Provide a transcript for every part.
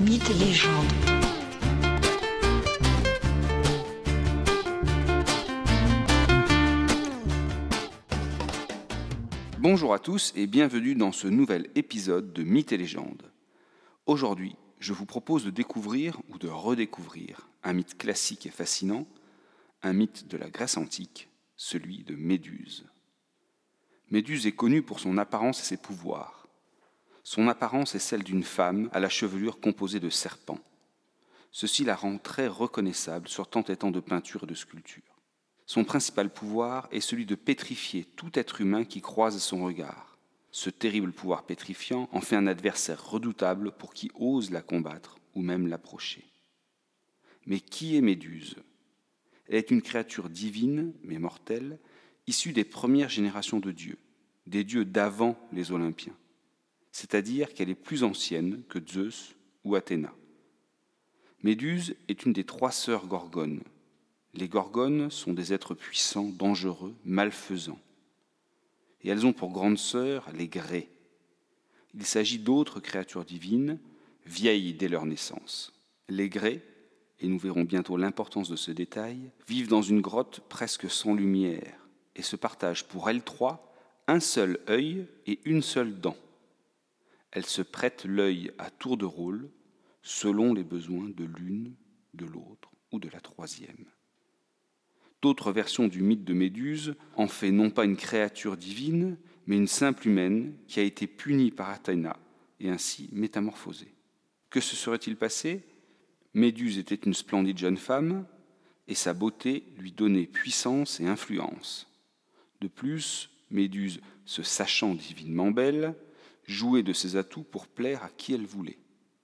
Mythes et légendes. Bonjour à tous et bienvenue dans ce nouvel épisode de Mythes et légendes. Aujourd'hui, je vous propose de découvrir ou de redécouvrir un mythe classique et fascinant, un mythe de la Grèce antique, celui de Méduse. Méduse est connue pour son apparence et ses pouvoirs. Son apparence est celle d'une femme à la chevelure composée de serpents. Ceci la rend très reconnaissable sur tant étant de peinture et de sculpture. Son principal pouvoir est celui de pétrifier tout être humain qui croise son regard. Ce terrible pouvoir pétrifiant en fait un adversaire redoutable pour qui ose la combattre ou même l'approcher. Mais qui est Méduse? Elle est une créature divine, mais mortelle, issue des premières générations de dieux, des dieux d'avant les Olympiens, c'est-à-dire qu'elle est plus ancienne que Zeus ou Athéna. Méduse est une des trois sœurs gorgones. Les gorgones sont des êtres puissants, dangereux, malfaisants. Et elles ont pour grande sœur les grès. Il s'agit d'autres créatures divines, vieilles dès leur naissance. Les grès, et nous verrons bientôt l'importance de ce détail, vivent dans une grotte presque sans lumière et se partagent pour elles trois un seul œil et une seule dent. Elles se prêtent l'œil à tour de rôle selon les besoins de l'une, de l'autre ou de la troisième. D'autres versions du mythe de Méduse en fait non pas une créature divine, mais une simple humaine qui a été punie par Athéna et ainsi métamorphosée. Que se serait-il passé? Méduse était une splendide jeune femme, et sa beauté lui donnait puissance et influence. De plus, Méduse, se sachant divinement belle, jouait de ses atouts pour plaire à qui elle voulait.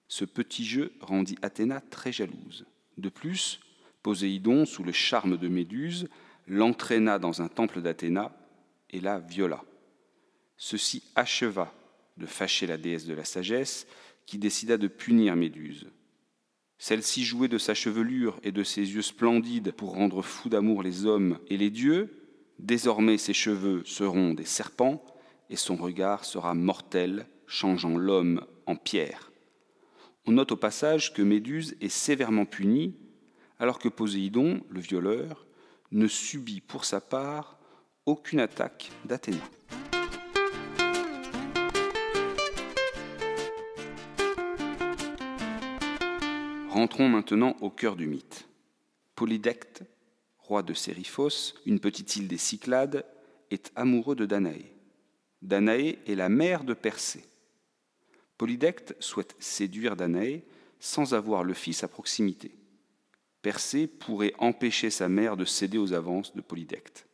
Ce petit jeu rendit Athéna très jalouse. De plus, Poséidon, sous le charme de Méduse, l'entraîna dans un temple d'Athéna et la viola. Ceci acheva de fâcher la déesse de la sagesse, qui décida de punir Méduse. Celle-ci jouait de sa chevelure et de ses yeux splendides pour rendre fous d'amour les hommes et les dieux. Désormais ses cheveux seront des serpents et son regard sera mortel, changeant l'homme en pierre. On note au passage que Méduse est sévèrement punie, alors que Poséidon, le violeur, ne subit pour sa part aucune attaque d'Athéna. Rentrons maintenant au cœur du mythe. Polydecte, roi de Séryphos, une petite île des Cyclades, est amoureux de Danaé. Danaé est la mère de Persée. Polydecte souhaite séduire Danaé sans avoir le fils à proximité. Persée pourrait empêcher sa mère de céder aux avances de Polydecte.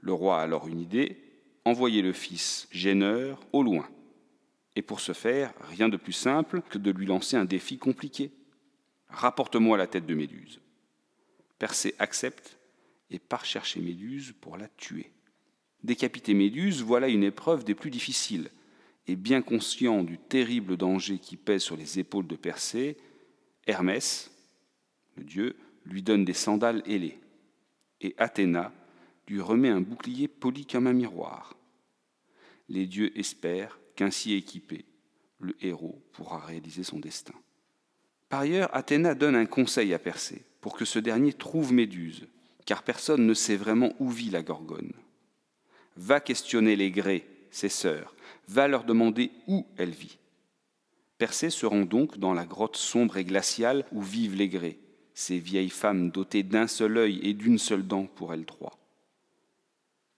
Le roi a alors une idée, envoyer le fils gêneur au loin. Et pour ce faire, rien de plus simple que de lui lancer un défi compliqué. Rapporte-moi la tête de Méduse. Persée accepte et part chercher Méduse pour la tuer. Décapiter Méduse, voilà une épreuve des plus difficiles. Et bien conscient du terrible danger qui pèse sur les épaules de Persée, Hermès, le dieu, lui donne des sandales ailées. Et Athéna lui remet un bouclier poli comme un miroir. Les dieux espèrent qu'ainsi équipé, le héros pourra réaliser son destin. Par ailleurs, Athéna donne un conseil à Persée pour que ce dernier trouve Méduse, car personne ne sait vraiment où vit la Gorgone. Va questionner les Grés, ses sœurs, va leur demander où elle vit. Persée se rend donc dans la grotte sombre et glaciale où vivent les Grés, ces vieilles femmes dotées d'un seul œil et d'une seule dent pour elles trois.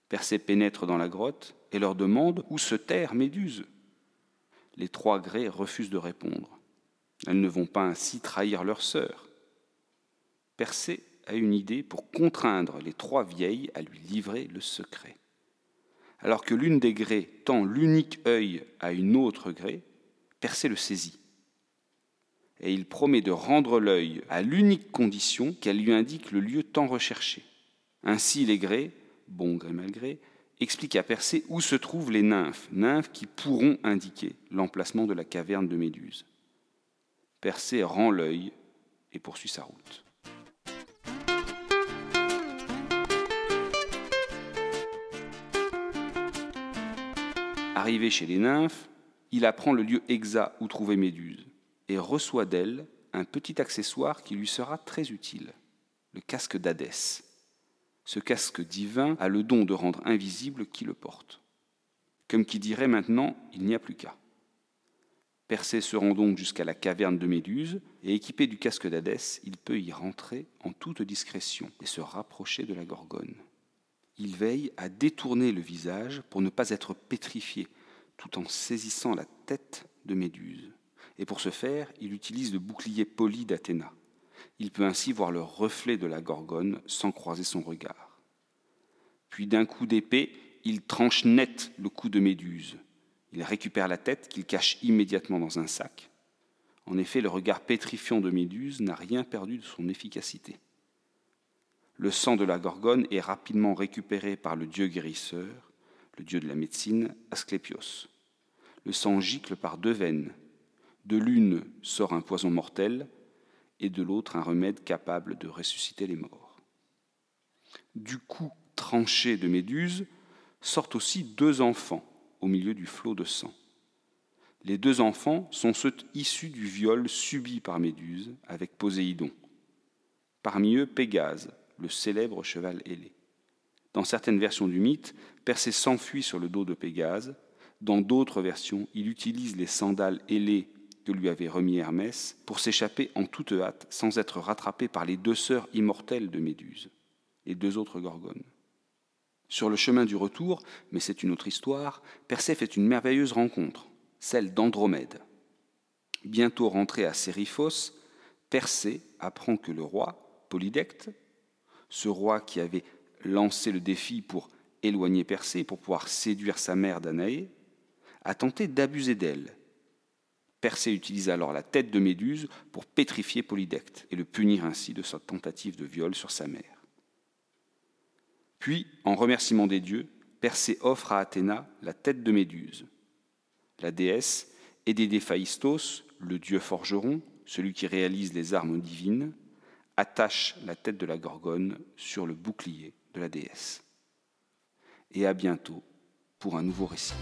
Persée pénètre dans la grotte et leur demande où se terre Méduse. Les trois Grés refusent de répondre. Elles ne vont pas ainsi trahir leur sœur. Persée a une idée pour contraindre les trois vieilles à lui livrer le secret. Alors que l'une des grès tend l'unique œil à une autre grès, Persée le saisit. Et il promet de rendre l'œil à l'unique condition qu'elle lui indique le lieu tant recherché. Ainsi les grès, bon gré mal gré, expliquent à Persée où se trouvent les nymphes, nymphes qui pourront indiquer l'emplacement de la caverne de Méduse. Persée rend l'œil et poursuit sa route. Arrivé chez les nymphes, il apprend le lieu exact où trouver Méduse et reçoit d'elle un petit accessoire qui lui sera très utile, le casque d'Hadès. Ce casque divin a le don de rendre invisible qui le porte. Comme qui dirait maintenant, il n'y a plus qu'à. Persée se rend donc jusqu'à la caverne de Méduse, et équipé du casque d'Hadès, il peut y rentrer en toute discrétion et se rapprocher de la gorgone. Il veille à détourner le visage pour ne pas être pétrifié, tout en saisissant la tête de Méduse. Et pour ce faire, il utilise le bouclier poli d'Athéna. Il peut ainsi voir le reflet de la gorgone sans croiser son regard. Puis d'un coup d'épée, il tranche net le cou de Méduse, il récupère la tête qu'il cache immédiatement dans un sac. En effet, le regard pétrifiant de Méduse n'a rien perdu de son efficacité. Le sang de la gorgone est rapidement récupéré par le dieu guérisseur, le dieu de la médecine, Asclépios. Le sang gicle par deux veines. De l'une sort un poison mortel et de l'autre un remède capable de ressusciter les morts. Du cou tranché de Méduse sortent aussi deux enfants, au milieu du flot de sang. Les deux enfants sont ceux issus du viol subi par Méduse avec Poséidon. Parmi eux, Pégase, le célèbre cheval ailé. Dans certaines versions du mythe, Persée s'enfuit sur le dos de Pégase. Dans d'autres versions, il utilise les sandales ailées que lui avait remis Hermès pour s'échapper en toute hâte sans être rattrapé par les deux sœurs immortelles de Méduse, et deux autres gorgones. Sur le chemin du retour, mais c'est une autre histoire, Persée fait une merveilleuse rencontre, celle d'Andromède. Bientôt rentré à Sériphos, Persée apprend que le roi, Polydecte, ce roi qui avait lancé le défi pour éloigner Persée, pour pouvoir séduire sa mère Danaé, a tenté d'abuser d'elle. Persée utilise alors la tête de Méduse pour pétrifier Polydecte et le punir ainsi de sa tentative de viol sur sa mère. Puis, en remerciement des dieux, Persée offre à Athéna la tête de Méduse. La déesse, aidée d'Héphaïstos, le dieu forgeron, celui qui réalise les armes divines, attache la tête de la Gorgone sur le bouclier de la déesse. Et à bientôt pour un nouveau récit.